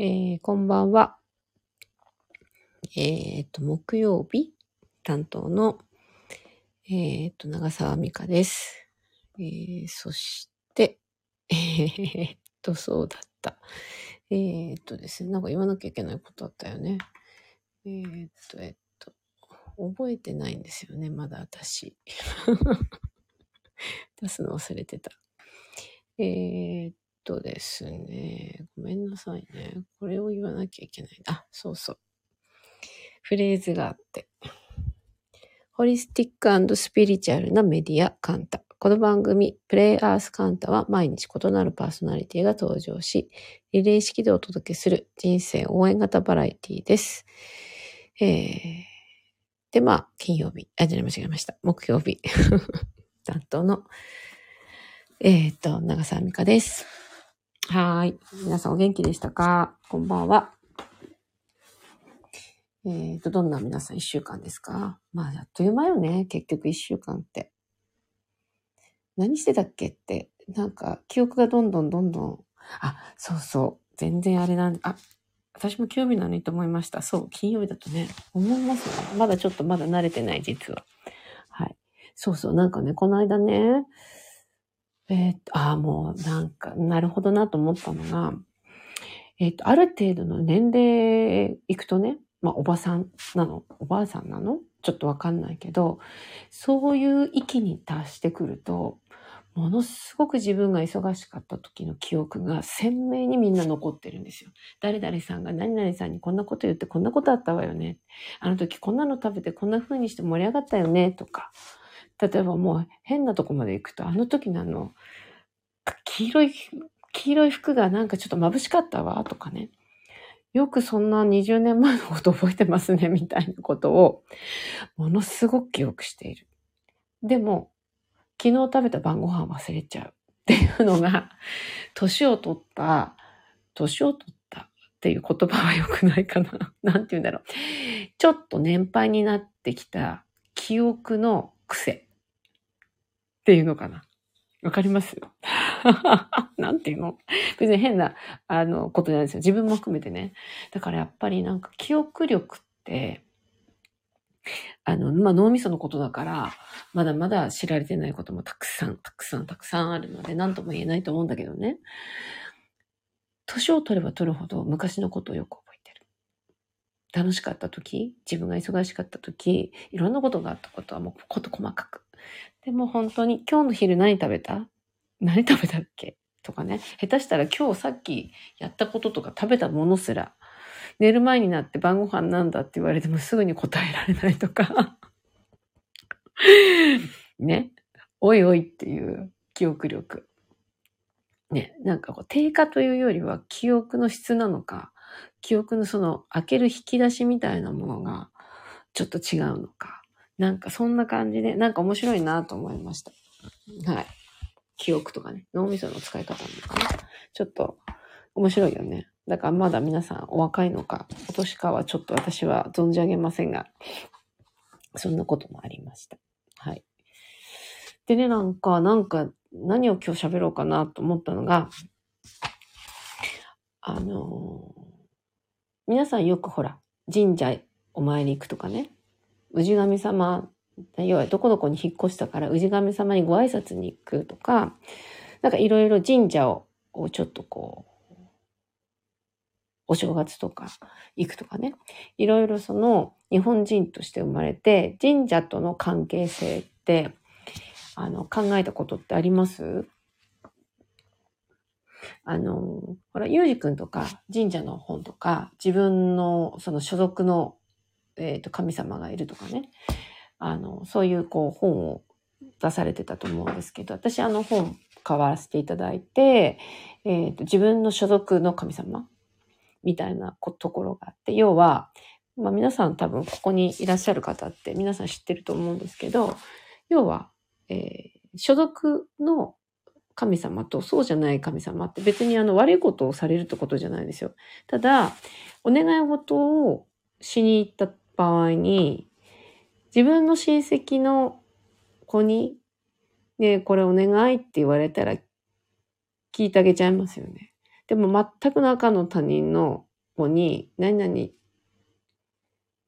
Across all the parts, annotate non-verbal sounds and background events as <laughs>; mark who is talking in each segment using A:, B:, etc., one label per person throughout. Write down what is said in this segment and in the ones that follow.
A: えー、こんばんは。えっ、と、木曜日担当の、えっ、と、長澤美香です。えー、そして、<laughs> えー、っと、そうだった。えー、っとですね、なんか言わなきゃいけないことあったよね。えー、っと、えっと、覚えてないんですよね、まだ私。<laughs> 出すの忘れてた。えー、っとですね、ごめんなさいね。これを言わなきゃいけない。あ、そうそう。フレーズがあって。ホリスティックスピリチュアルなメディアカンタ。この番組、プレイアースカンタは毎日異なるパーソナリティが登場し、リレー式でお届けする人生応援型バラエティです。えー、で、まあ、金曜日、あ、じゃ、間違えました。木曜日、<laughs> 担当の、えっ、と、長澤美香です。はーい。皆さんお元気でしたか？こんばんは。えっ、と、どんな皆さん一週間ですか？まあ、あっという間よね。結局一週間って。何してたっけって、なんか、記憶がどんどんどんどん、あ、そうそう。全然あれなんで、あ、私も金曜日なのにと思いました。そう、金曜日だとね、思いますね。まだちょっとまだ慣れてない、実は。はい。そうそう、なんかね、この間ね、えーっと、ああ、もうなんか、なるほどなと思ったのが、えーっと、ある程度の年齢いくとね、まあ、おばさんなの、おばあさんなの？ちょっとわかんないけど、そういう域に達してくると、ものすごく自分が忙しかった時の記憶が鮮明にみんな残ってるんですよ。誰々さんが何々さんにこんなこと言ってこんなことあったわよね。あの時こんなの食べてこんな風にして盛り上がったよねとか。例えばもう変なとこまで行くと、あの時のあの、黄色い、黄色い服がなんかちょっと眩しかったわとかね。よくそんな20年前のこと覚えてますね、みたいなことを、ものすごく記憶している。でも、昨日食べた晩ご飯忘れちゃうっていうのが、年を取った、年を取ったっていう言葉は良くないかな。なんて言うんだろう。ちょっと年配になってきた記憶の癖っていうのかな？わかります <laughs> なんていうの？別に変な、あの、ことじゃないですよ。自分も含めてね。だからやっぱりなんか記憶力って、あの、まあ、脳みそのことだから、まだまだ知られてないこともたくさん、たくさん、たくさんあるので、何とも言えないと思うんだけどね。年を取れば取るほど昔のことをよく覚えてる。楽しかった時、自分が忙しかった時、いろんなことがあったことはもうこと細かく。でも本当に今日の昼何食べた？何食べたっけ？とかね。下手したら今日さっきやったこととか食べたものすら、寝る前になって晩ご飯なんだって言われてもすぐに答えられないとか。<laughs> ね。おいおいっていう記憶力。ね。なんかこう低下というよりは記憶の質なのか、記憶のその開ける引き出しみたいなものがちょっと違うのか。なんかそんな感じで、なんか面白いなと思いました。はい。記憶とかね、脳みその使い方なのかな。ちょっと面白いよね。だからまだ皆さんお若いのか、今年かはちょっと私は存じ上げませんが、そんなこともありました。はい。でね、なんか、なんか、何を今日喋ろうかなと思ったのが、あのー皆さんよくほら、神社お参り行くとかね、氏神様、要はどこどこに引っ越したから氏神様にご挨拶に行くとか、なんかいろいろ神社をちょっとこう、お正月とか行くとかね、いろいろその日本人として生まれて、神社との関係性って、あの、考えたことってあります？あの、ほら、ゆうじくんとか神社の本とか、自分のその所属の、えっ、と、神様がいるとかね、あの、そういうこう本を出されてたと思うんですけど、私あの本買わせていただいて、えっ、と、自分の所属の神様みたいなところがあって、要は、まあ皆さん多分ここにいらっしゃる方って皆さん知ってると思うんですけど、要は、えー所属の神様とそうじゃない神様って別にあの悪いことをされるってことじゃないですよ。ただ、お願い事をしに行った場合に、自分の親戚の子に、ね、これお願いって言われたら聞いてあげちゃいますよね。でも全くの赤の他人の子に、何々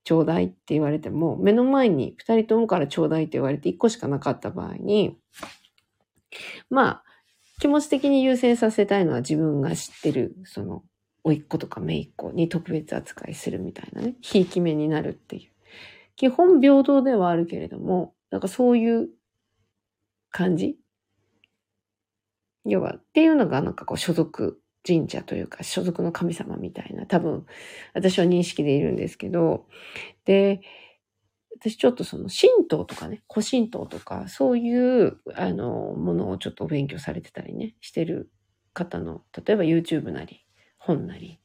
A: ちょうだいって言われても、目の前に二人ともからちょうだいって言われて一個しかなかった場合に、まあ、気持ち的に優先させたいのは自分が知ってる、その、甥っ子とか姪っ子に特別扱いするみたいなね、ひいき目になるっていう。基本平等ではあるけれども、なんかそういう感じ？要は、っていうのがなんかこう所属神社というか所属の神様みたいな、多分私は認識でいるんですけど、で、私ちょっとその神道とかね、古神道とか、そういうあのものをちょっとお勉強されてたりね、してる方の、例えば YouTube なり、本なり、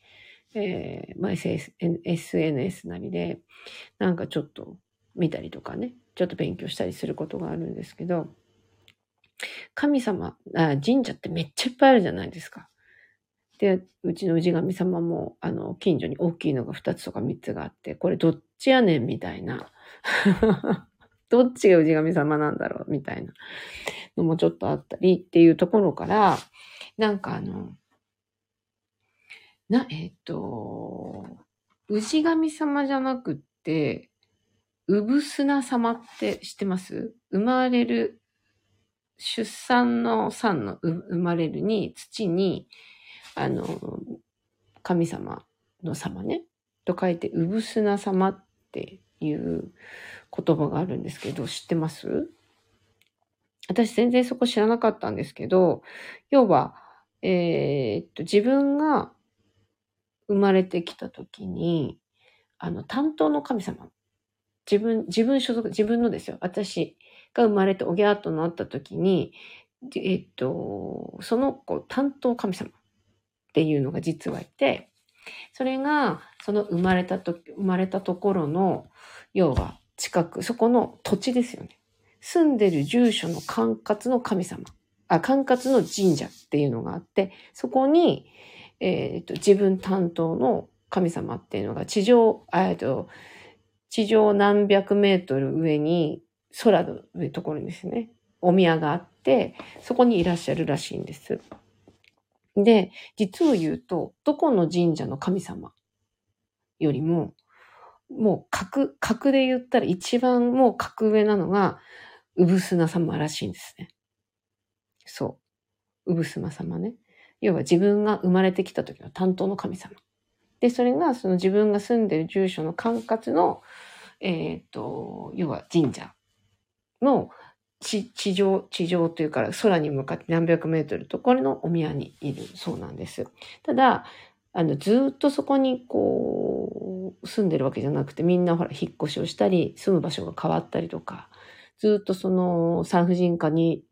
A: えー、まあ、SNS なりで、なんかちょっと見たりとかね、ちょっと勉強したりすることがあるんですけど、神様あ、神社ってめっちゃいっぱいあるじゃないですか。で、うちの氏神様も、あの、近所に大きいのが2つとか3つがあって、これどっちやねんみたいな。<laughs> どっちが氏神様なんだろうみたいなのもちょっとあったりっていうところから、なんかあの、な、えっ、ー、と、氏神様じゃなくって、うぶすな様って知ってます？生まれる、出産の産の生まれるに、土に、あの、神様の様ね、と書いて、うぶすな様っていう言葉があるんですけど、知ってます？私全然そこ知らなかったんですけど、要は、えー、っと、自分が生まれてきた時に、あの、担当の神様自分、自分所属、自分のですよ。私が生まれておぎゃーとなった時に、えっと、その子、担当神様っていうのが実はいて、それが、その生まれたと、生まれたところの、要は近く、そこの土地ですよね。住んでる住所の管轄の神様、あ、管轄の神社っていうのがあって、そこに、えっ、と、自分担当の神様っていうのが地上、えっと、地上何百メートル上に、空の上ところにですね、お宮があって、そこにいらっしゃるらしいんです。で、実を言うと、どこの神社の神様よりも、もう格、格で言ったら一番もう格上なのが、うぶすな様らしいんですね。そう。うぶすま様ね。要は自分が生まれてきた時の担当の神様。で、それがその自分が住んでる住所の管轄の、えっ、ー、と、要は神社の地地上、地上というから空に向かって何百メートルところのお宮にいるそうなんです。ただ、あの、ずっとそこにこう、住んでるわけじゃなくて、みんなほら、引っ越しをしたり、住む場所が変わったりとか、ずっとその産婦人科に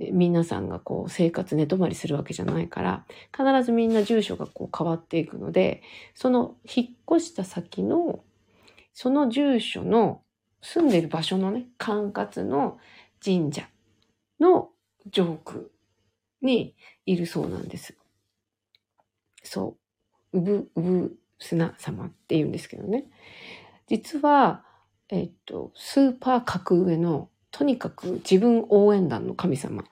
A: 皆さんがこう生活寝泊まりするわけじゃないから、必ずみんな住所がこう変わっていくので、その引っ越した先の、その住所の住んでる場所のね、管轄の神社の上空にいるそうなんです。そう。うぶ、うぶ砂様って言うんですけどね。実は、えっと、スーパー格上のとにかく自分応援団の神様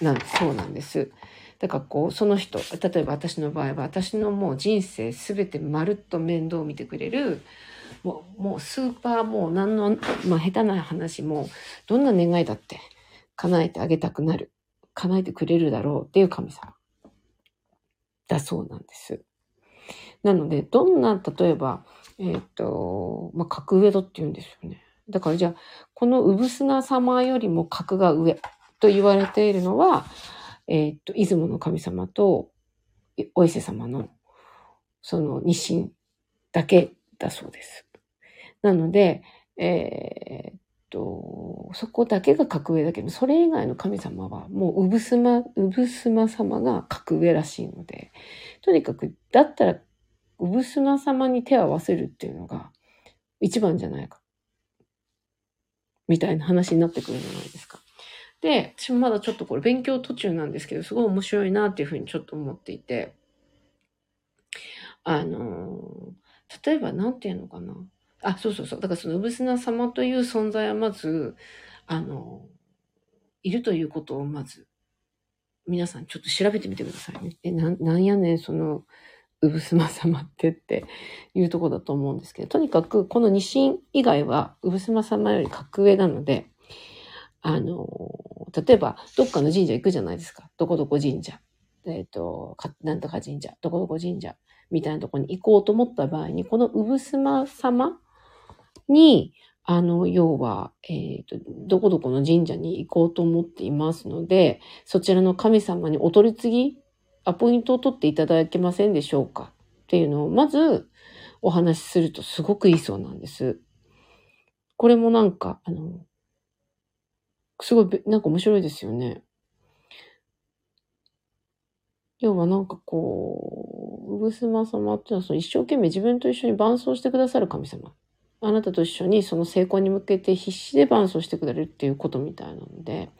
A: なんそうなんです。だからこう、その人、例えば私の場合は、私のもう人生すべてまるっと面倒を見てくれる、もう、もうスーパーもう何の、まあ下手な話も、どんな願いだって叶えてあげたくなる。叶えてくれるだろうっていう神様。だそうなんです。なので、どんな、例えば、えっ、ー、と、まあ、格上度って言うんですよね。だからじゃあ、この産砂様よりも格が上と言われているのは、えっ、と、出雲の神様とお伊勢様のその日清だけだそうです。なので、えー、っと、そこだけが格上だけど、それ以外の神様はもう産砂、産砂様が格上らしいので、とにかく、だったら産砂様に手を合わせるっていうのが一番じゃないかみたいな話になってくるじゃないですか。で、私もまだちょっとこれ勉強途中なんですけど、すごい面白いなっていうふうにちょっと思っていて、あの、例えば何て言うのかな。あ、そうそうそう。だからその、産砂様という存在はまず、あの、いるということをまず、皆さんちょっと調べてみてくださいね。え、ななんやねん、その、うぶすま様ってっていうとこだと思うんですけど、とにかくこの二神以外はうぶすま様より格上なので、あの、例えばどっかの神社行くじゃないですか。どこどこ神社。えっ、と、なんとか神社、どこどこ神社みたいなとこに行こうと思った場合に、このうぶすま様に、あの、要は、えっ、と、どこどこの神社に行こうと思っていますので、そちらの神様にお取り次ぎアポイントを取っていただけませんでしょうか？っていうのを、まずお話しするとすごくいいそうなんです。これもなんか、あの、すごい、なんか面白いですよね。要はなんかこう、うぐすま様っていうのはその一生懸命自分と一緒に伴走してくださる神様。あなたと一緒にその成功に向けて必死で伴走してくれるっていうことみたいなので、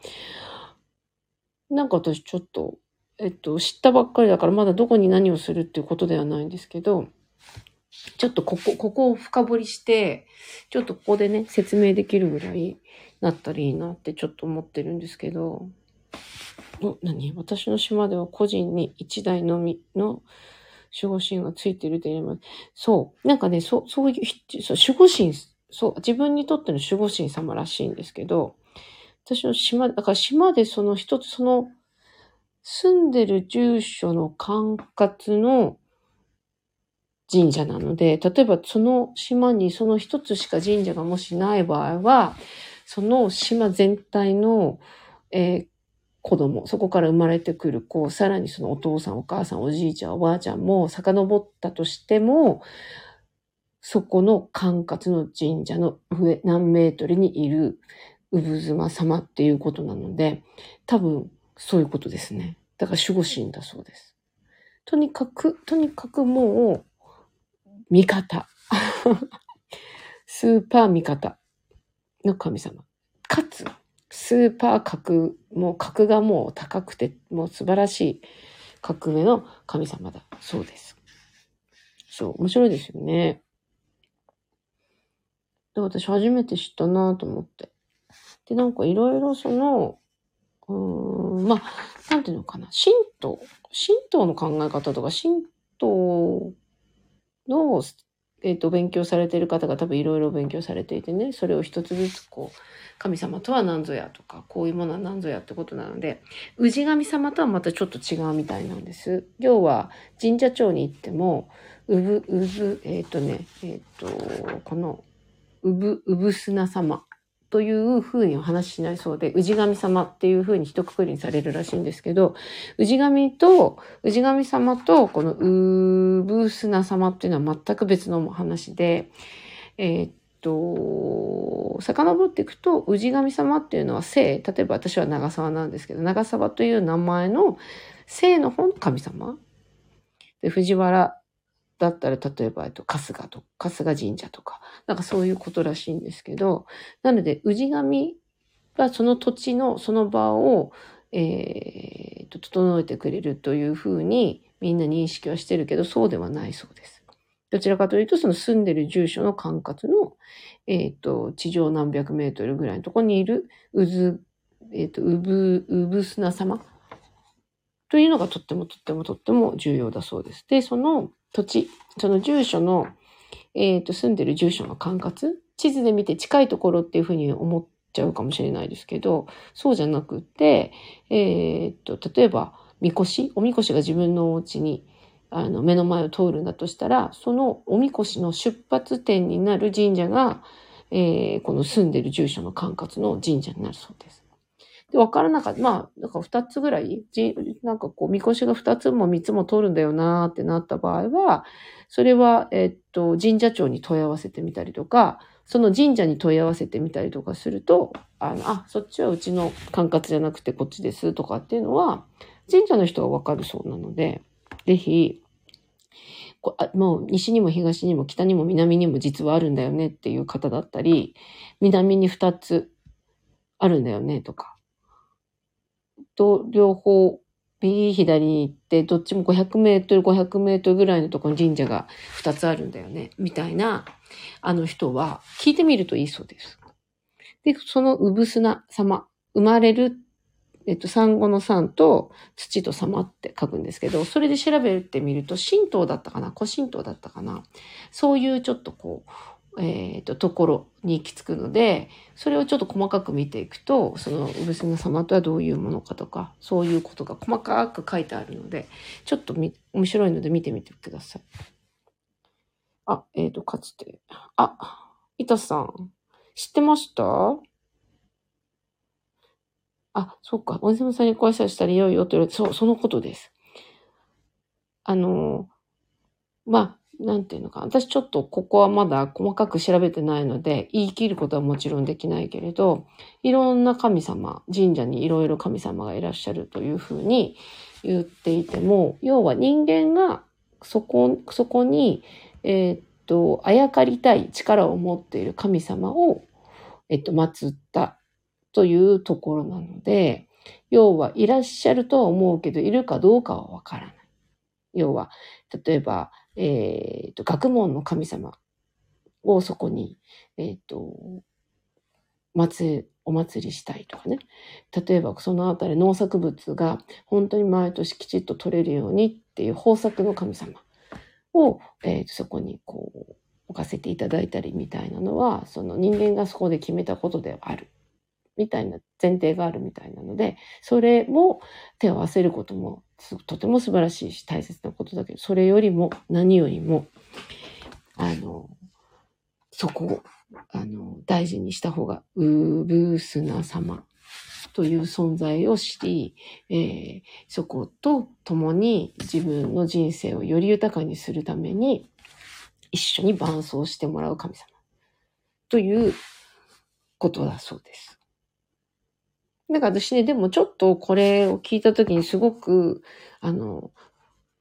A: なんか私ちょっとえっと、知ったばっかりだからまだどこに何をするっていうことではないんですけど、ちょっとここ、ここを深掘りして、ちょっとここでね、説明できるぐらいなったらいいなってちょっと思ってるんですけど、お、何？私の島では個人に1台のみの守護神がついてると言えます。そう。なんかね、そう、そういう、そう守護神、そう、自分にとっての守護神様らしいんですけど、私の島、だから島でその一つその住んでる住所の管轄の神社なので、例えばその島にその一つしか神社がもしない場合は、その島全体の、えー、子供、そこから生まれてくる子、さらにそのお父さん、お母さん、おじいちゃん、おばあちゃんも遡ったとしても、そこの管轄の神社の上何メートルにいる産妻様っていうことなので、多分そういうことですね。だから守護神だそうです。とにかく、とにかくもう、味方。スーパー味方の神様。かつ、スーパー格、もう格がもう高くて、もう素晴らしい格上の神様だそうです。そう、面白いですよね。で、私初めて知ったなと思って。で、なんかいろいろその、うん、まあ、なんていうのかな。神道、神道の考え方とか、神道の、えっ、ー、と、勉強されている方が多分いろいろ勉強されていてね、それを一つずつこう、神様とは何ぞやとか、こういうものは何ぞやってことなので、氏神様とはまたちょっと違うみたいなんです。要は、神社町に行っても、うぶ、うぶ、えっ、ー、とね、えっ、ー、と、この、うぶ、うぶすな様というふうにお話ししないそうで、氏神様っていうふうに一括りにされるらしいんですけど、氏神と、氏神様と、このウブースナ様っていうのは全く別の話で、えー、っと、遡っていくと、氏神様っていうのは姓、例えば私は長沢なんですけど、長沢という名前の姓の方の神様。で、藤原だったら、例えば、えっと、春日と、春日神社とか、なんかそういうことらしいんですけど、なので、氏神がその土地の、その場を、えー、と、整えてくれるというふうに、みんな認識はしてるけど、そうではないそうです。どちらかというと、その住んでる住所の管轄の、えっ、ー、と、地上何百メートルぐらいのところにいる、うず、えっ、ー、と、うぶ、うぶすな様というのがとってもとってもとっても重要だそうです。で、その土地、その住所の、えっ、ー、と、住んでる住所の管轄、地図で見て近いところっていうふうに思っちゃうかもしれないですけど、そうじゃなくて、えっ、ー、と、例えば、みこし、おみこしが自分のお家に、あの、目の前を通るんだとしたら、そのおみこしの出発点になる神社が、えー、この住んでる住所の管轄の神社になるそうです。で、わからなかった。まあ、なんか二つぐらい、なんかこう、みこしが二つも三つも通るんだよなーってなった場合は、それは、えっと、神社長に問い合わせてみたりとか、その神社に問い合わせてみたりとかすると、あの、あ、そっちはうちの管轄じゃなくてこっちですとかっていうのは、神社の人はわかるそうなので、ぜひ、こあもう西にも東にも北にも南にも実はあるんだよねっていう方だったり、南に二つあるんだよねとか、と両方、右左に行って、どっちも500メートル、500メートルぐらいのところに神社が2つあるんだよね。みたいな、あの人は、聞いてみるといいそうです。で、そのうぶすな様、生まれる、えっと、産後の産と土と様って書くんですけど、それで調べてみると、神道だったかな古神道だったかなそういうちょっとこう、えっ、と、ところに行き着くので、それをちょっと細かく見ていくと、その、産娘様とはどういうものかとか、そういうことが細かく書いてあるので、ちょっとみ面白いので見てみてください。あ、えっ、と、かつて。あ、板さん、知ってました？あ、そっか。おじさまさんにご挨拶したらいよいよと言われて、そう、そのことです。あの、まあ、なんていうのか。私ちょっとここはまだ細かく調べてないので、言い切ることはもちろんできないけれど、いろんな神様、神社にいろいろ神様がいらっしゃるというふうに言っていても、要は人間がそこ、そこに、えー、っと、あやかりたい力を持っている神様を、えっと、祀ったというところなので、要はいらっしゃるとは思うけど、いるかどうかはわからない。要は、例えば、えっ、ー、と、学問の神様をそこに、えっ、ー、と、祭、お祭りしたいとかね。例えば、そのあたり農作物が本当に毎年きちっと取れるようにっていう豊作の神様を、えー、そこにこう、置かせていただいたりみたいなのは、その人間がそこで決めたことではある。みたいな前提があるみたいなので、それも手を合わせることもとても素晴らしいし大切なことだけど、それよりも何よりも、あの、そこを、あの、大事にした方が、ウブースナ様という存在を知り、えー、そこと共に自分の人生をより豊かにするために、一緒に伴走してもらう神様ということだそうです。なんか私ね、でもちょっとこれを聞いたときにすごく、あの、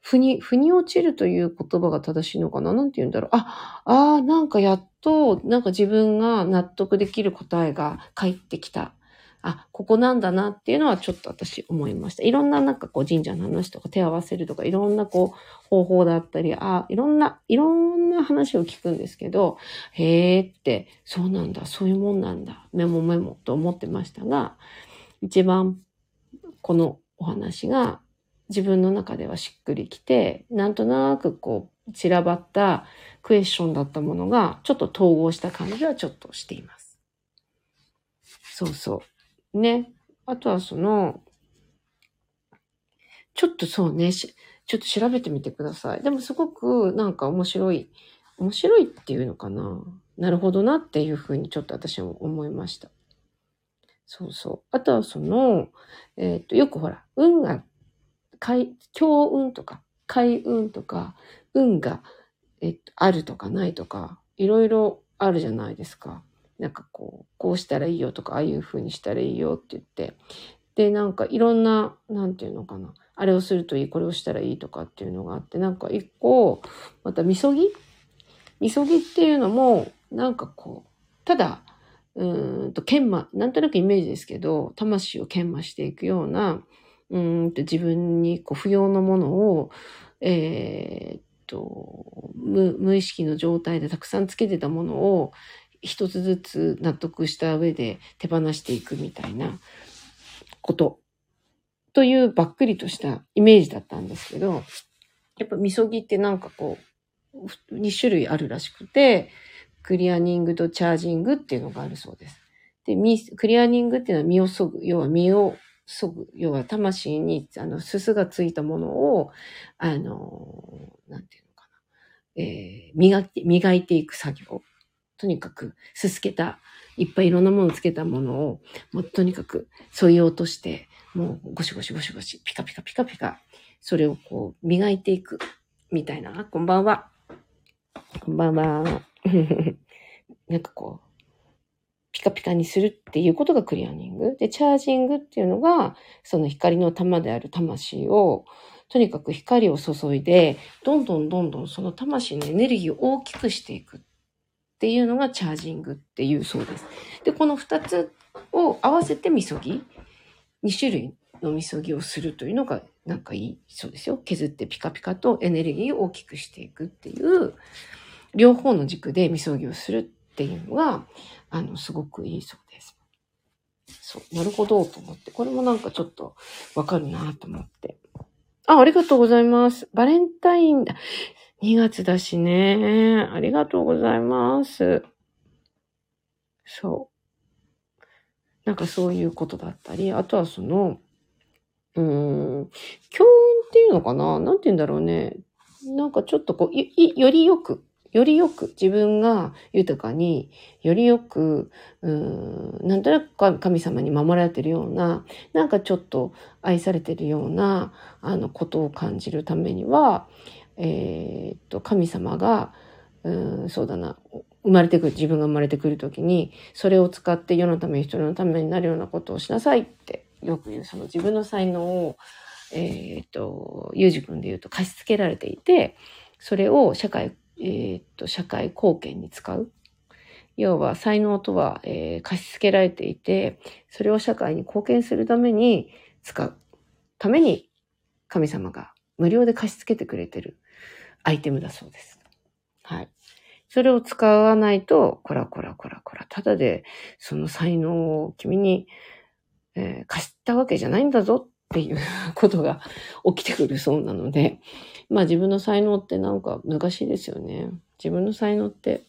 A: 腑に、腑に落ちるという言葉が正しいのかな？なんて言うんだろう？あ、ああ、なんかやっと、なんか自分が納得できる答えが返ってきた。あ、ここなんだなっていうのはちょっと私思いました。いろんななんかこう神社の話とか手合わせるとか、いろんなこう方法だったり、あ、いろんな、いろんな話を聞くんですけど、へーって、そうなんだ、そういうもんなんだ、メモメモと思ってましたが、一番このお話が自分の中ではしっくりきて、なんとなくこう散らばったクエスチョンだったものがちょっと統合した感じはちょっとしています。そうそう。ね。あとはその、ちょっとそうね、ちょっと調べてみてください。でもすごくなんか面白い、面白いっていうのかな。なるほどなっていうふうにちょっと私も思いました。そうそう。あとはその、えっ、ー、と、よくほら、運が、強運とか、開運とか、運が、えっ、と、あるとかないとか、いろいろあるじゃないですか。なんかこう、こうしたらいいよとか、ああいう風にしたらいいよって言って。で、なんかいろんな、なんていうのかな。あれをするといい、これをしたらいいとかっていうのがあって、なんか一個、また、みそぎ？みそぎっていうのも、なんかこう、ただ、うんと、研磨、なんとなくイメージですけど、魂を研磨していくような、うんと自分にこう不要なものを、えー、っと無、無意識の状態でたくさんつけてたものを、一つずつ納得した上で手放していくみたいなことというばっくりとしたイメージだったんですけど、やっぱみそぎってなんかこう、2種類あるらしくて、クリアニングとチャージングっていうのがあるそうです。で、クリアニングっていうのは身をそぐ、要は身をそぐ、要は魂に、あの、すすがついたものを、あの、なんていうのかな、えー、磨いて、磨いていく作業。とにかく、すすけた、いっぱいいろんなものをつけたものを、もうとにかく、添い落として、もうゴシゴシゴシゴシ、ピカピカピカピカ、それをこう、磨いていく、みたいな。こんばんは。こんばんは。<laughs> なんかこう、ピカピカにするっていうことがクリアニング。で、チャージングっていうのが、その光の玉である魂を、とにかく光を注いで、どんどんどんどんその魂のエネルギーを大きくしていくっていうのがチャージングっていうそうです。で、この二つを合わせてみそぎ、二種類のみそぎをするというのがなんかいいそうですよ。削ってピカピカとエネルギーを大きくしていくっていう、両方の軸でみそぎをするっていうのが、あの、すごくいいそうです。そう、なるほどと思って。これもなんかちょっとわかるなと思って。あ、ありがとうございます。バレンタインだ。2月だしね。ありがとうございます。そう。なんかそういうことだったり、あとはその、うーん、教運っていうのかな？なんて言うんだろうね。なんかちょっとこう、よりよく、よりよく自分が豊かに、よりよく、うん、なんとなく神様に守られてるような、なんかちょっと愛されてるような、あの、ことを感じるためには、えー、っと、神様が、うん、そうだな、生まれてくる、自分が生まれてくるときに、それを使って世のため、人のためになるようなことをしなさいってよく言う、その自分の才能を、えー、っと、ゆうじくんで言うと貸し付けられていて、それを社会、えー、っと、社会貢献に使う。要は、才能とは、えー、貸し付けられていて、それを社会に貢献するために使うために、神様が無料で貸し付けてくれてるアイテムだそうです。はい。それを使わないと、こらこらこらこら、ただでその才能を君にえー、貸したわけじゃないんだぞっていうことが起きてくるそうなので、まあ自分の才能ってなんか難しいですよね。自分の才能って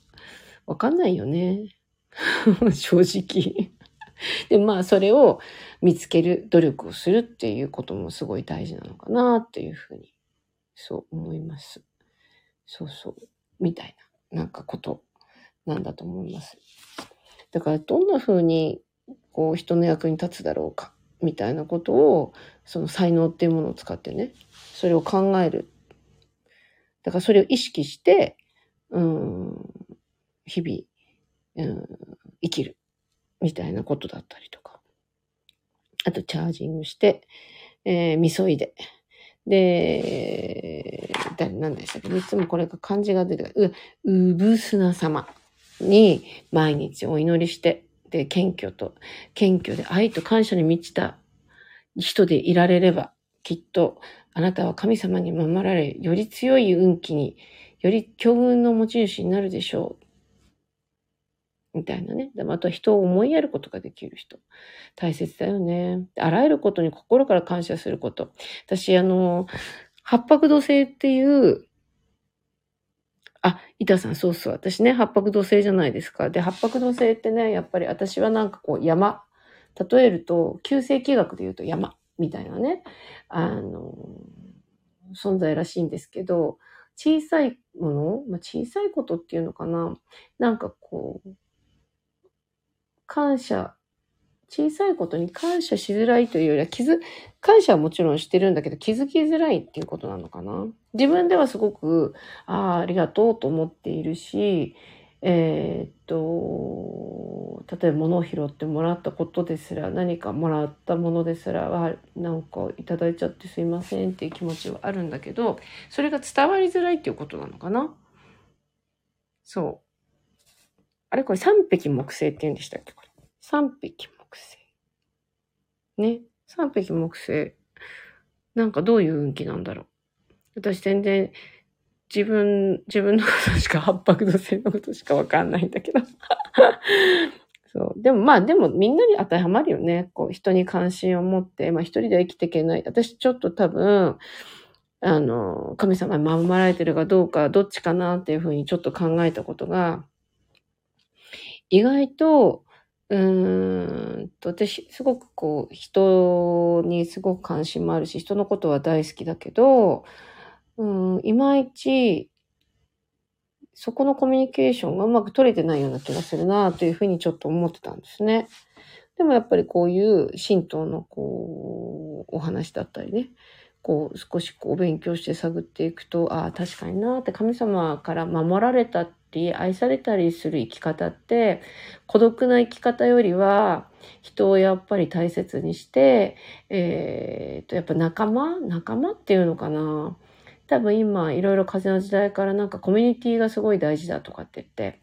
A: わかんないよね。<laughs> 正直。で、まあそれを見つける努力をするっていうこともすごい大事なのかなっていうふうに、そう思います。そうそう。みたいな、なんかことなんだと思います。だからどんな風にこう人の役に立つだろうかみたいなことをその才能っていうものを使ってねそれを考えるだからそれを意識してうん日々、うん、生きるみたいなことだったりとか。あとチャージングして、えー、みそいで。で、誰、何でしたっけ？いつもこれが漢字が出てくる。う、うぶすな様に毎日お祈りして、で、謙虚と、謙虚で愛と感謝に満ちた人でいられれば、きっとあなたは神様に守られ、より強い運気に、より強運の持ち主になるでしょう。みたいなね。あとは人を思いやることができる人。大切だよね。あらゆることに心から感謝すること。私、あの、八白土星っていうあ、板さん、そうそう。私ね、八白土星じゃないですか。で、八白土星ってね、やっぱり私はなんかこう山。例えると、旧世紀学で言うと山みたいなね、あの、存在らしいんですけど、小さいもの、まあ、小さいことっていうのかな。なんかこう、感謝小さいことに感謝しづらいというよりは気づ、感謝はもちろんしてるんだけど気づきづらいっていうことなのかな。自分ではすごく、ああ、ありがとうと思っているし、えー、っと、例えば物を拾ってもらったことですら、何かもらったものですらは、なんかいただいちゃってすいませんっていう気持ちはあるんだけど、それが伝わりづらいっていうことなのかな？そう。あれこれ三匹木星って言うんでしたっけ？これ。三匹木星。ね？三匹木星。なんかどういう運気なんだろう。私全然自分、自分のことしか、八白土星のことしかわかんないんだけど。<laughs> そう。でもまあ、でもみんなに当てはまるよね。こう、人に関心を持って、まあ一人では生きていけない。私ちょっと多分、あの、神様に守られてるかどうか、どっちかなっていうふうにちょっと考えたことが、意外と、うーんと、私、すごくこう、人にすごく関心もあるし、人のことは大好きだけど、うん、いまいち、そこのコミュニケーションがうまく取れてないような気がするなというふうにちょっと思ってたんですね。でもやっぱりこういう神道のこう、お話だったりね、こう少しこう勉強して探っていくと、ああ、確かになって神様から守られたっり愛されたりする生き方って孤独な生き方よりは人をやっぱり大切にして、えー、とやっぱ仲間？仲間っていうのかな？多分今いろいろ風の時代からなんかコミュニティがすごい大事だとかって言って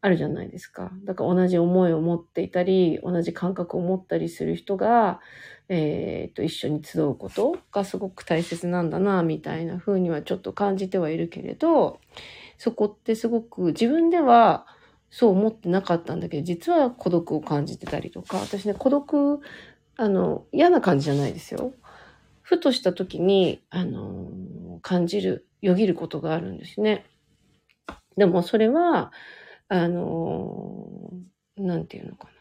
A: あるじゃないですか。だから同じ思いを持っていたり、同じ感覚を持ったりする人が、えー、と、一緒に集うことがすごく大切なんだな、みたいな風にはちょっと感じてはいるけれど、そこってすごく自分ではそう思ってなかったんだけど、実は孤独を感じてたりとか、私ね、孤独、あの、嫌な感じじゃないですよ。ふとした時に、あの、感じる、よぎることがあるんですね。でもそれは、あの、なんていうのかな。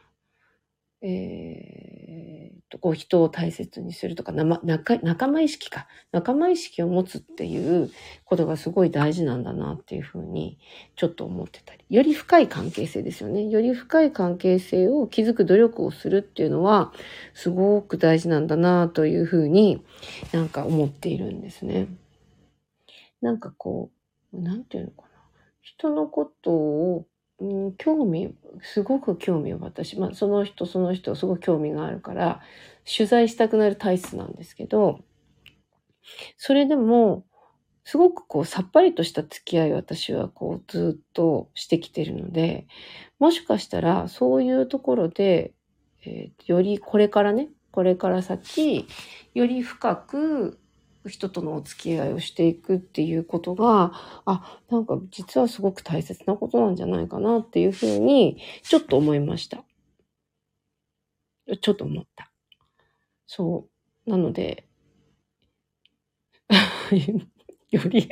A: えー、と、こう人を大切にするとか、仲仲間意識か。仲間意識を持つっていうことがすごい大事なんだなっていうふうにちょっと思ってたり。より深い関係性ですよね。より深い関係性を築く努力をするっていうのはすごく大事なんだなというふうになんか思っているんですね。なんかこう、なんていうのかな。人のことをうん、興味、すごく興味を私、まあ、その人その人すごく興味があるから、取材したくなる体質なんですけど、それでも、すごくこう、さっぱりとした付き合いを私はこう、ずっとしてきてるので、もしかしたら、そういうところで、えー、よりこれからね、これから先、より深く人とのお付き合いをしていくっていうことが、あ、なんか実はすごく大切なことなんじゃないかなっていうふうに、ちょっと思いました。ちょっと思った。そう。なので、<laughs> より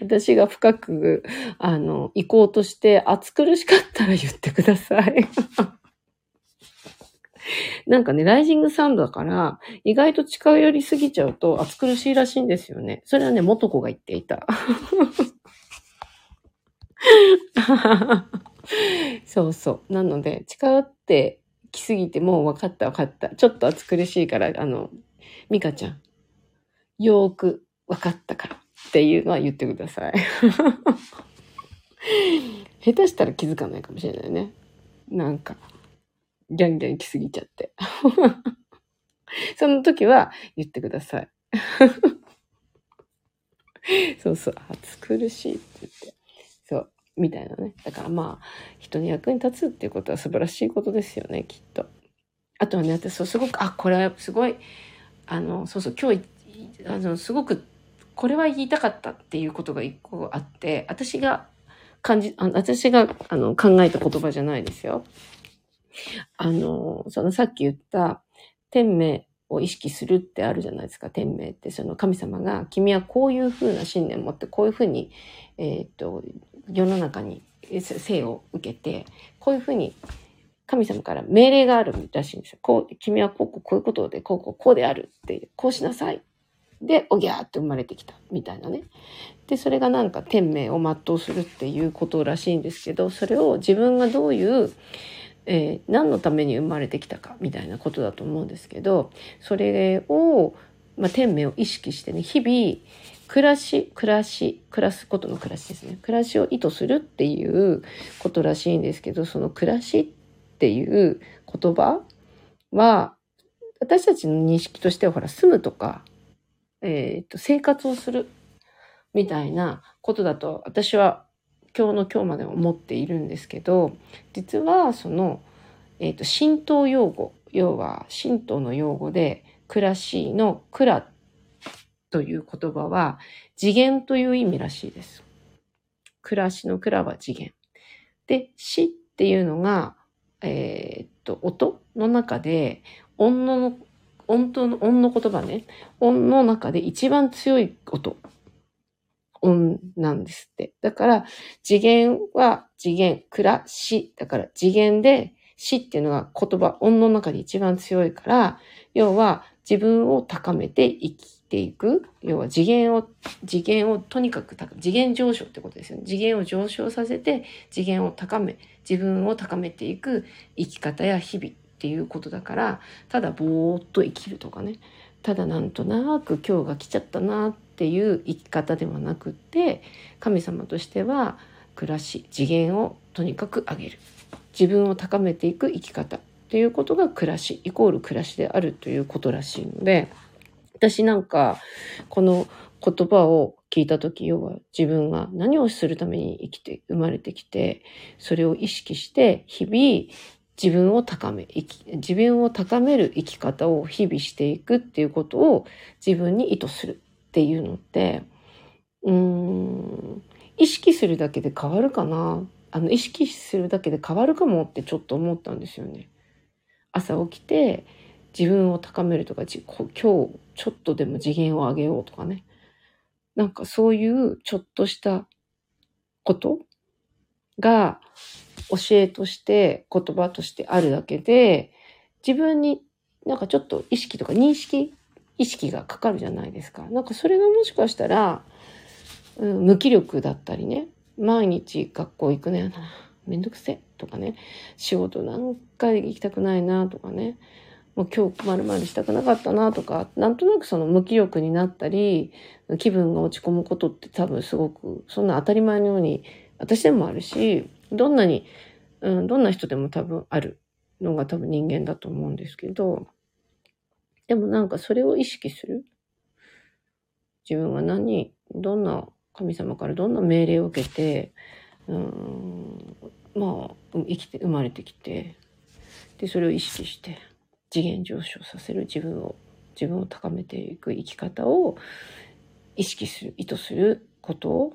A: 私が深く、あの、行こうとして暑苦しかったら言ってください <laughs> <laughs> なんかね、ライジングサンドだから、意外と近寄りすぎちゃうと暑苦しいらしいんですよね。それはね、元子が言っていた。<laughs> そうそう。なので、近寄ってきすぎてもう分かった分かった。ちょっと暑苦しいから、あの、ミカちゃん、よーく分かったからっていうのは言ってください。<laughs> 下手したら気づかないかもしれないね。なんか。ギャンギャン来すぎちゃって。<laughs> その時は言ってください。<laughs> そうそう、暑苦しいって言って。そう、みたいなね。だからまあ、人に役に立つっていうことは素晴らしいことですよね、きっと。あとはね、私、そう、すごく、あ、これはすごい、あの、そうそう、今日、あの、すごく、これは言いたかったっていうことが一個あって、私が感じ、あ私があの考えた言葉じゃないですよ。あの、そのさっき言った天命を意識するってあるじゃないですか。天命って、その神様が、君はこういうふうな信念を持って、こういうふうに、えっ、と、世の中に生を受けて、こういうふうに神様から命令があるらしいんですよ。こう、君はこうこうこういうことで、こうこうこうであるって、こうしなさい。で、おぎゃーって生まれてきた。みたいなね。で、それがなんか天命を全うするっていうことらしいんですけど、それを自分がどういう、えー、何のために生まれてきたかみたいなことだと思うんですけどそれを、まあ、天命を意識してね日々暮らし暮らし暮らすことの暮らしですね。暮らしを意図するっていうことらしいんですけどその暮らしっていう言葉は私たちの認識としてはほら住むとか、えー、と生活をするみたいなことだと私は今日の今日まで思っているんですけど実はその、えーと、神道用語要は神道の用語で暮らしの蔵という言葉は次元という意味らしいです。暮らしの蔵は次元。で、死っていうのが、えー、っと、音の中で、音の、音の、音の言葉ね。音の中で一番強い音音なんですって。だから、次元は次元、暮らし。だから次元で、死っていうのが言葉、音の中で一番強いから、要は自分を高めて生きていく。要は次元を、次元をとにかく次元上昇ってことですよね。次元を上昇させて、次元を高め、自分を高めていく生き方や日々っていうことだから、ただぼーっと生きるとかね。ただなんとなく今日が来ちゃったなってていう生き方ではなくって神様としては暮らし次元をとにかく上げる。自分を高めていく生き方。っていうことが暮らしイコール暮らしであるということらしいので私なんかこの言葉を聞いた時要は自分が何をするために生きて生まれてきてそれを意識して日々自分を高め、自分を高める生き方を日々していくっていうことを自分に意図する。っていうのって、うーん、意識するだけで変わるかなあの、意識するだけで変わるかもってちょっと思ったんですよね。朝起きて自分を高めるとか、今日ちょっとでも次元を上げようとかね。なんかそういうちょっとしたことが教えとして言葉としてあるだけで、自分になんかちょっと意識とか認識、意識がかかるじゃないですか。なんかそれがもしかしたら、うん、無気力だったりね、毎日学校行くのやな。めんどくせえとかね。仕事なんか行きたくないなとかね。もう今日まるまるしたくなかったなとか、なんとなくその無気力になったり、気分が落ち込むことって多分すごく、そんな当たり前のように私でもあるし、どんなに、うん、どんな人でも多分あるのが多分人間だと思うんですけど、でもなんかそれを意識する？自分は何、どんな神様からどんな命令を受けて、うん、まあ、生きて、生まれてきて、で、それを意識して、次元上昇させる自分を、自分を高めていく生き方を意識する、意図すること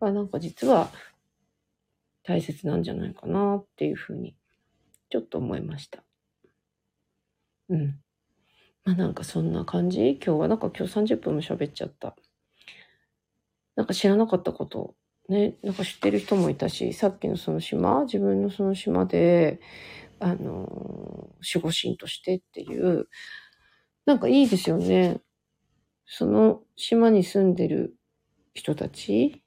A: が、なんか実は大切なんじゃないかなっていうふうに、ちょっと思いました。うん。まあなんかそんな感じ？今日はなんか今日30分も喋っちゃった。なんか知らなかったこと、ね、なんか知ってる人もいたし、さっきのその島、自分のその島で、あの、守護神としてっていう、なんかいいですよね。その島に住んでる人たち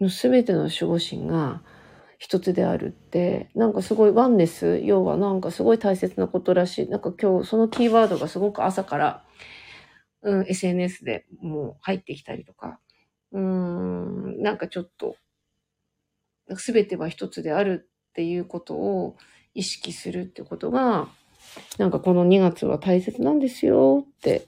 A: の全ての守護神が一つであるって、なんかすごいワンネス、要はなんかすごい大切なことらしい。なんか今日そのキーワードがすごく朝から、うん、SNS でもう入ってきたりとか、うん、なんかちょっと、すべては一つであるっていうことを意識するってことが、なんかこの2月は大切なんですよって、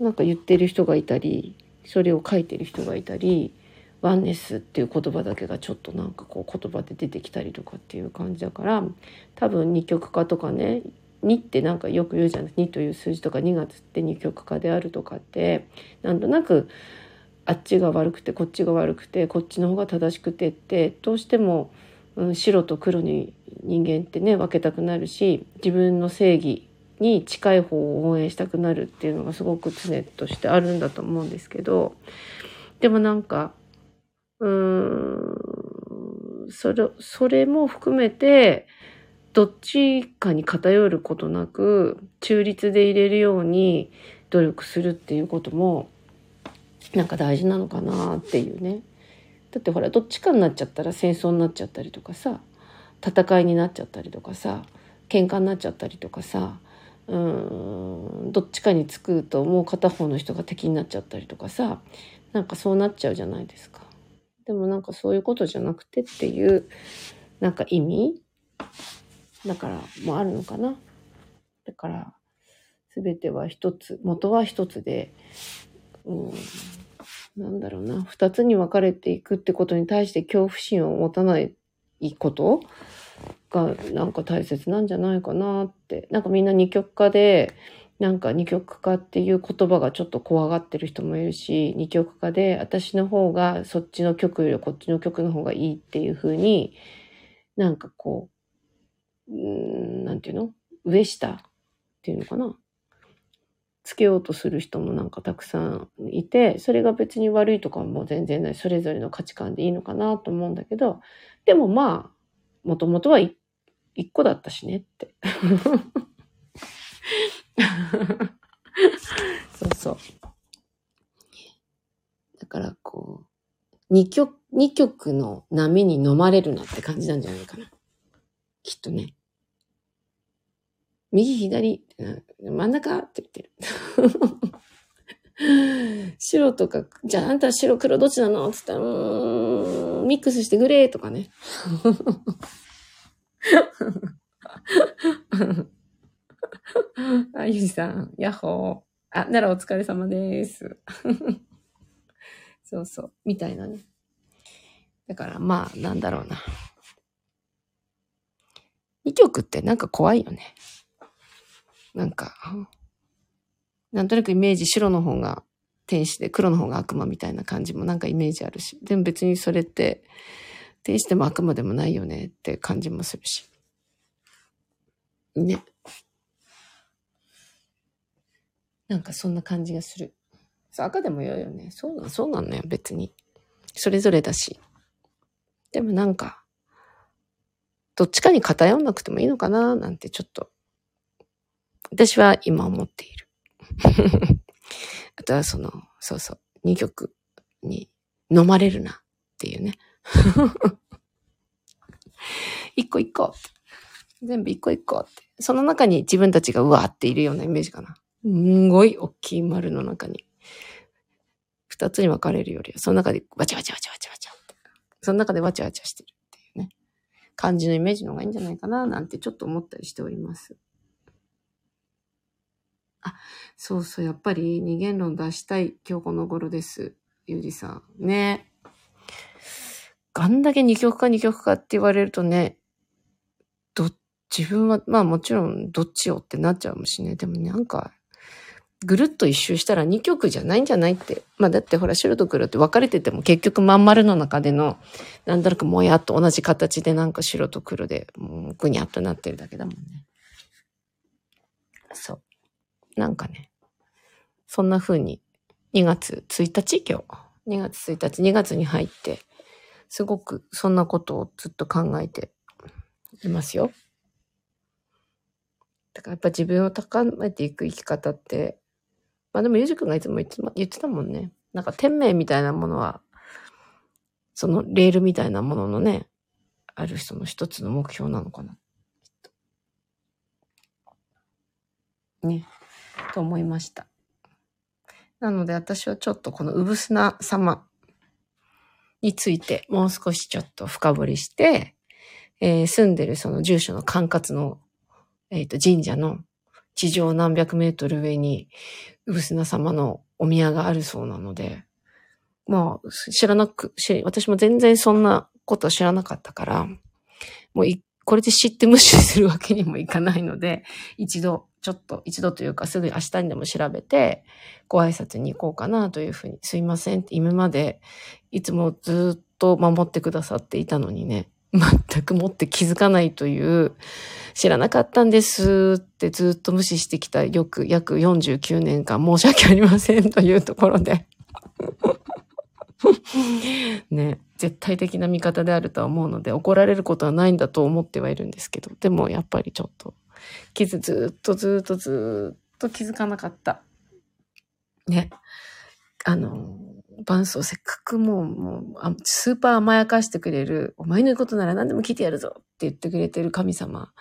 A: なんか言ってる人がいたり、それを書いてる人がいたり、ワンネスっていう言葉だけがちょっとなんかこう言葉で出てきたりとかっていう感じだから多分二極化とかね2ってなんかよく言うじゃない2という数字とか2月って二極化であるとかってなんとなくあっちが悪くてこっちが悪くてこっちの方が正しくてってどうしても、うん、白と黒に人間ってね分けたくなるし自分の正義に近い方を応援したくなるっていうのがすごく常としてあるんだと思うんですけどでもなんかうーんそれそれも含めてどっちかに偏ることなく中立で入れるように努力するっていうこともなんか大事なのかなっていうね。だってほらどっちかになっちゃったら戦争になっちゃったりとかさ戦いになっちゃったりとかさ喧嘩になっちゃったりとかさうーんどっちかにつくともう片方の人が敵になっちゃったりとかさなんかそうなっちゃうじゃないですか。でもなんかそういうことじゃなくてっていうなんか意味？だからもあるのかな？だから全ては一つ元は一つで、うん、なんだろうな、二つに分かれていくってことに対して恐怖心を持たないこと？がなんか大切なんじゃないかなって。なんかみんな二極化で、なんか二極化っていう言葉がちょっと怖がってる人もいるし、二極化で私の方がそっちの曲よりこっちの曲の方がいいっていう風に、なんかこう、うん、なんていうの？上下っていうのかな？つけようとする人もなんかたくさんいて、それが別に悪いとかも全然ない。それぞれの価値観でいいのかなと思うんだけど、でもまあ、もともとは一個だったしねって。そうそう。だからこう、二曲、二曲の波に飲まれるなって感じなんじゃないかな。きっとね。右左、真ん中って言ってる。<laughs> 白とか、じゃああんた白黒どっちなのって言ったら、うーん、ミックスしてグレーとかね。<laughs> <laughs> あ、ゆじさん、ヤッホー。あ、ならお疲れ様です。<laughs> そうそう、みたいなね。だからまあ、なんだろうな。2曲ってなんか怖いよね。なんか、なんとなくイメージ白の方が天使で黒の方が悪魔みたいな感じもなんかイメージあるし。でも別にそれって、定してもあくまでもないよねって感じもするし。ね。なんかそんな感じがする。赤でもよいよね。そうなの、そうなのよ、別に。それぞれだし。でもなんか、どっちかに偏んなくてもいいのかななんてちょっと、私は今思っている。<laughs> あとはその、そうそう、二曲に飲まれるなっていうね。<laughs> 一個一個。全部一個一個って。その中に自分たちがうわーっているようなイメージかな。すんごい大きい丸の中に。二つに分かれるよりは、その中でわちゃわちゃわちゃわちゃわちゃって。その中でわちゃわちゃしてるっていうね。感じのイメージの方がいいんじゃないかななんてちょっと思ったりしております。あ、そうそう、やっぱり二元論出したい今日この頃です。ゆうじさん。ね。あんだけ二極化二極化って言われるとね、ど、自分は、まあもちろんどっちよってなっちゃうもしね。でもなんか、ぐるっと一周したら二極じゃないんじゃないって。まあだってほら白と黒って分かれてても結局まん丸の中での、なんとなくもやっと同じ形でなんか白と黒で、もうぐにゃっとなってるだけだもんね。そう。なんかね、そんな風に2月1日？今日。2月1日、2月に入って、すごくそんなことをずっと考えていますよ。だからやっぱ自分を高めていく生き方って、まあでもゆうじくんがいつも言ってたもんね。なんか天命みたいなものは、そのレールみたいなもののね、ある人の一つの目標なのかな。ね。と思いました。なので私はちょっとこのうぶすな様についてもう少しちょっと深掘りして、えー、住んでるその住所の管轄の、えっ、ー、と神社の地上何百メートル上にうぶすな様のお宮があるそうなので、まあ知らなく、私も全然そんなこと知らなかったから、もうこれで知って無視するわけにもいかないので、一度ちょっと一度というかすぐ明日にでも調べて、ご挨拶に行こうかなというふうに、すいませんって今までいつもずっと守ってくださっていたのにね、全くもって気づかないという、知らなかったんですってずっと無視してきたよく約49年間申し訳ありませんというところで <laughs> ね、絶対的な味方であるとは思うので怒られることはないんだと思ってはいるんですけど、でもやっぱりちょっと気づ、ずっとずっとずっと気づかなかった。ね。あの、伴奏せっかくもう、もう、スーパー甘やかしてくれる、お前の言うことなら何でも聞いてやるぞって言ってくれてる神様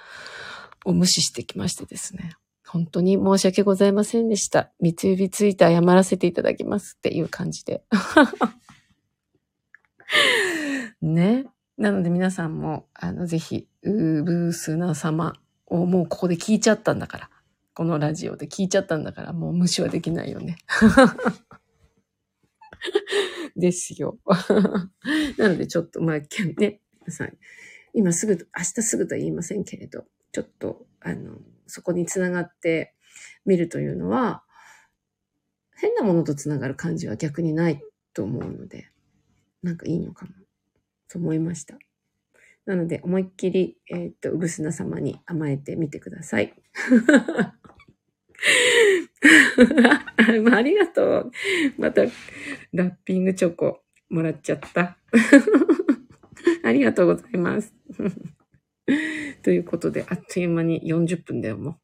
A: を無視してきましてですね。本当に申し訳ございませんでした。三つ指ついて謝らせていただきますっていう感じで。<laughs> ね。なので皆さんも、あの、ぜひ、うーブースナ様をもうここで聞いちゃったんだから。このラジオで聞いちゃったんだから、もう無視はできないよね。<laughs> <laughs> ですよ。<laughs> なのでちょっと、まあ、ね、皆さん、今すぐ、明日すぐとは言いませんけれど、ちょっと、あの、そこにつながってみるというのは、変なものとつながる感じは逆にないと思うので、なんかいいのかも、と思いました。なので、思いっきり、えー、っと、うぐすな様に甘えてみてください。<laughs> <laughs> まあ、ありがとう。また、ラッピングチョコもらっちゃった。<laughs> ありがとうございます。<laughs> ということで、あっという間に40分だよ、もう。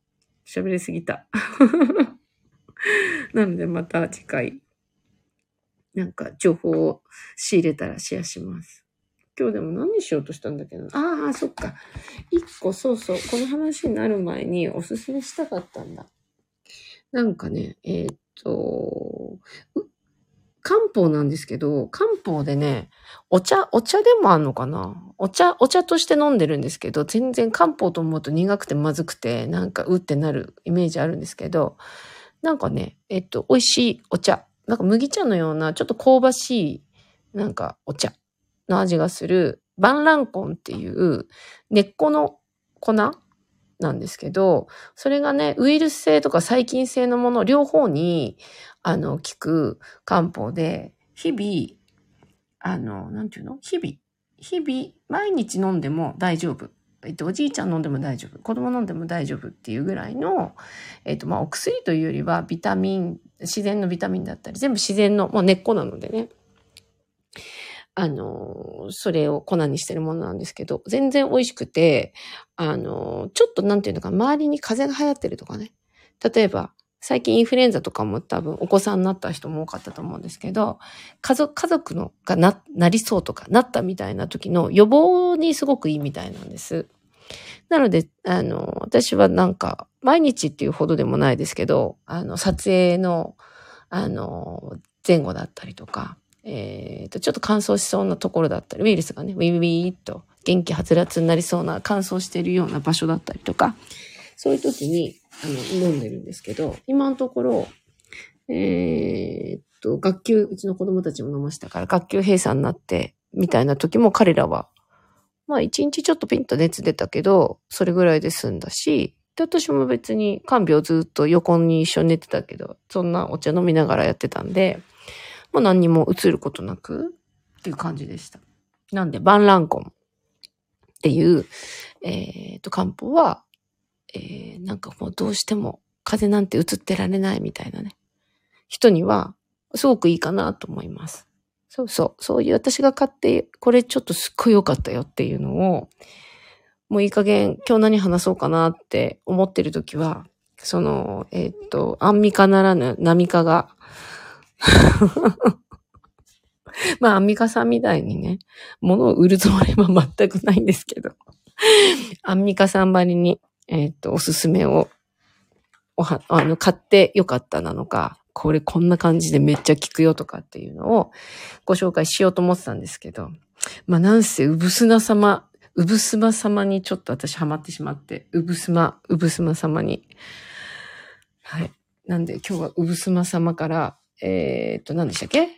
A: 喋りすぎた。なので、また次回、なんか情報を仕入れたらシェアします。今日でも何しようとしたんだけど。ああ、そっか。一個、そうそう。この話になる前におすすめしたかったんだ。なんかね、えー、っと、漢方なんですけど、漢方でね、お茶、お茶でもあんのかな？お茶、お茶として飲んでるんですけど、全然漢方と思うと苦くてまずくて、なんかうってなるイメージあるんですけど、なんかね、えっと、美味しいお茶。なんか麦茶のような、ちょっと香ばしい、なんかお茶の味がする、バンランコンっていう根っこの粉なんですけど、それがね、ウイルス性とか細菌性のもの両方に、あの、効く漢方で、日々、あの、なんていうの？日々、日々、毎日飲んでも大丈夫。えっと、おじいちゃん飲んでも大丈夫。子供飲んでも大丈夫っていうぐらいの、えっと、まあ、お薬というよりは、ビタミン、自然のビタミンだったり、全部自然の、もう根っこなのでね。あの、それを粉にしてるものなんですけど、全然美味しくて、あの、ちょっとなんていうのか、周りに風邪が流行ってるとかね。例えば、最近インフルエンザとかも多分お子さんになった人も多かったと思うんですけど、家族、家族のがな、なりそうとか、なったみたいな時の予防にすごくいいみたいなんです。なので、あの、私はなんか、毎日っていうほどでもないですけど、あの、撮影の、あの、前後だったりとか、えっ、と、ちょっと乾燥しそうなところだったり、ウイルスがね、ウィウィーっと元気はつらつになりそうな乾燥してるような場所だったりとか、そういう時に、あの、飲んでるんですけど、今のところ、えー、っと、学級、うちの子供たちも飲ましたから、学級閉鎖になって、みたいな時も彼らは、まあ一日ちょっとピンと熱出たけど、それぐらいで済んだし、で、私も別に看病ずっと横に一緒に寝てたけど、そんなお茶飲みながらやってたんで、もう何にも映ることなくっていう感じでした。なんで、バンランコンっていう、えっ、ー、と、漢方は、えー、なんかもうどうしても風なんて映ってられないみたいなね。人には、すごくいいかなと思います。そうそう。そういう私が買って、これちょっとすっごい良かったよっていうのを、もういい加減今日何話そうかなって思ってるときは、その、えー、っと、アンミカならぬナミカが <laughs> まあ、アンミカさんみたいにね、物を売るつもりは全くないんですけど、アンミカさんばりに、えっ、と、おすすめを、おは、あの、買ってよかったなのか、これこんな感じでめっちゃ効くよとかっていうのをご紹介しようと思ってたんですけど、まあなんせ、うぶすな様、うぶすま様にちょっと私ハマってしまって、うぶすま、うぶすま様に。はい。なんで今日はうぶすま様から、えー、っと、何でしたっけ？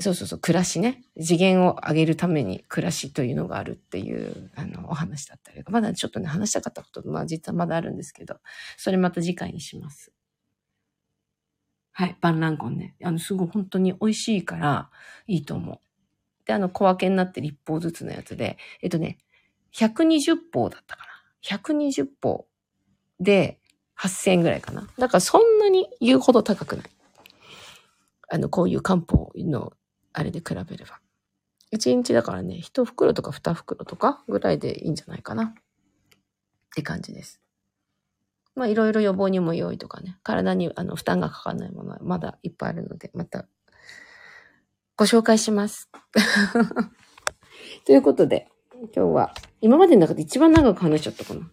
A: そうそうそう、暮らしね。次元を上げるために暮らしというのがあるっていう、あの、お話だったりまだちょっとね、話したかったこと、まあ実はまだあるんですけど、それまた次回にします。はい、バンランコンね。あの、すごい本当に美味しいから、いいと思う。で、あの、小分けになって1本ずつのやつで、えっとね、120本だったかな。120本で8000円ぐらいかな。だからそんなに言うほど高くない。あの、こういう漢方のあれで比べれば。1日だからね、1袋とか2袋とかぐらいでいいんじゃないかな。って感じです。まあ、いろいろ予防にも良いとかね、体にあの負担がかかんないものはまだいっぱいあるので、またご紹介します。<laughs> ということで、今日は、今までの中で一番長く話しちゃったかな。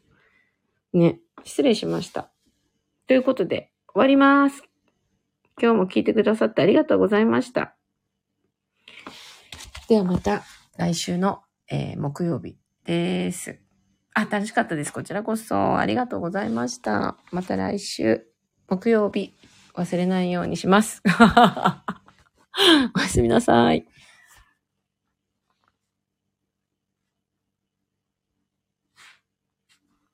A: ね、失礼しました。ということで、終わります。今日も聞いてくださってありがとうございました。ではまた来週の、えー、木曜日です。あ、楽しかったです。こちらこそありがとうございました。また来週木曜日忘れないようにします。<laughs> おやすみなさい。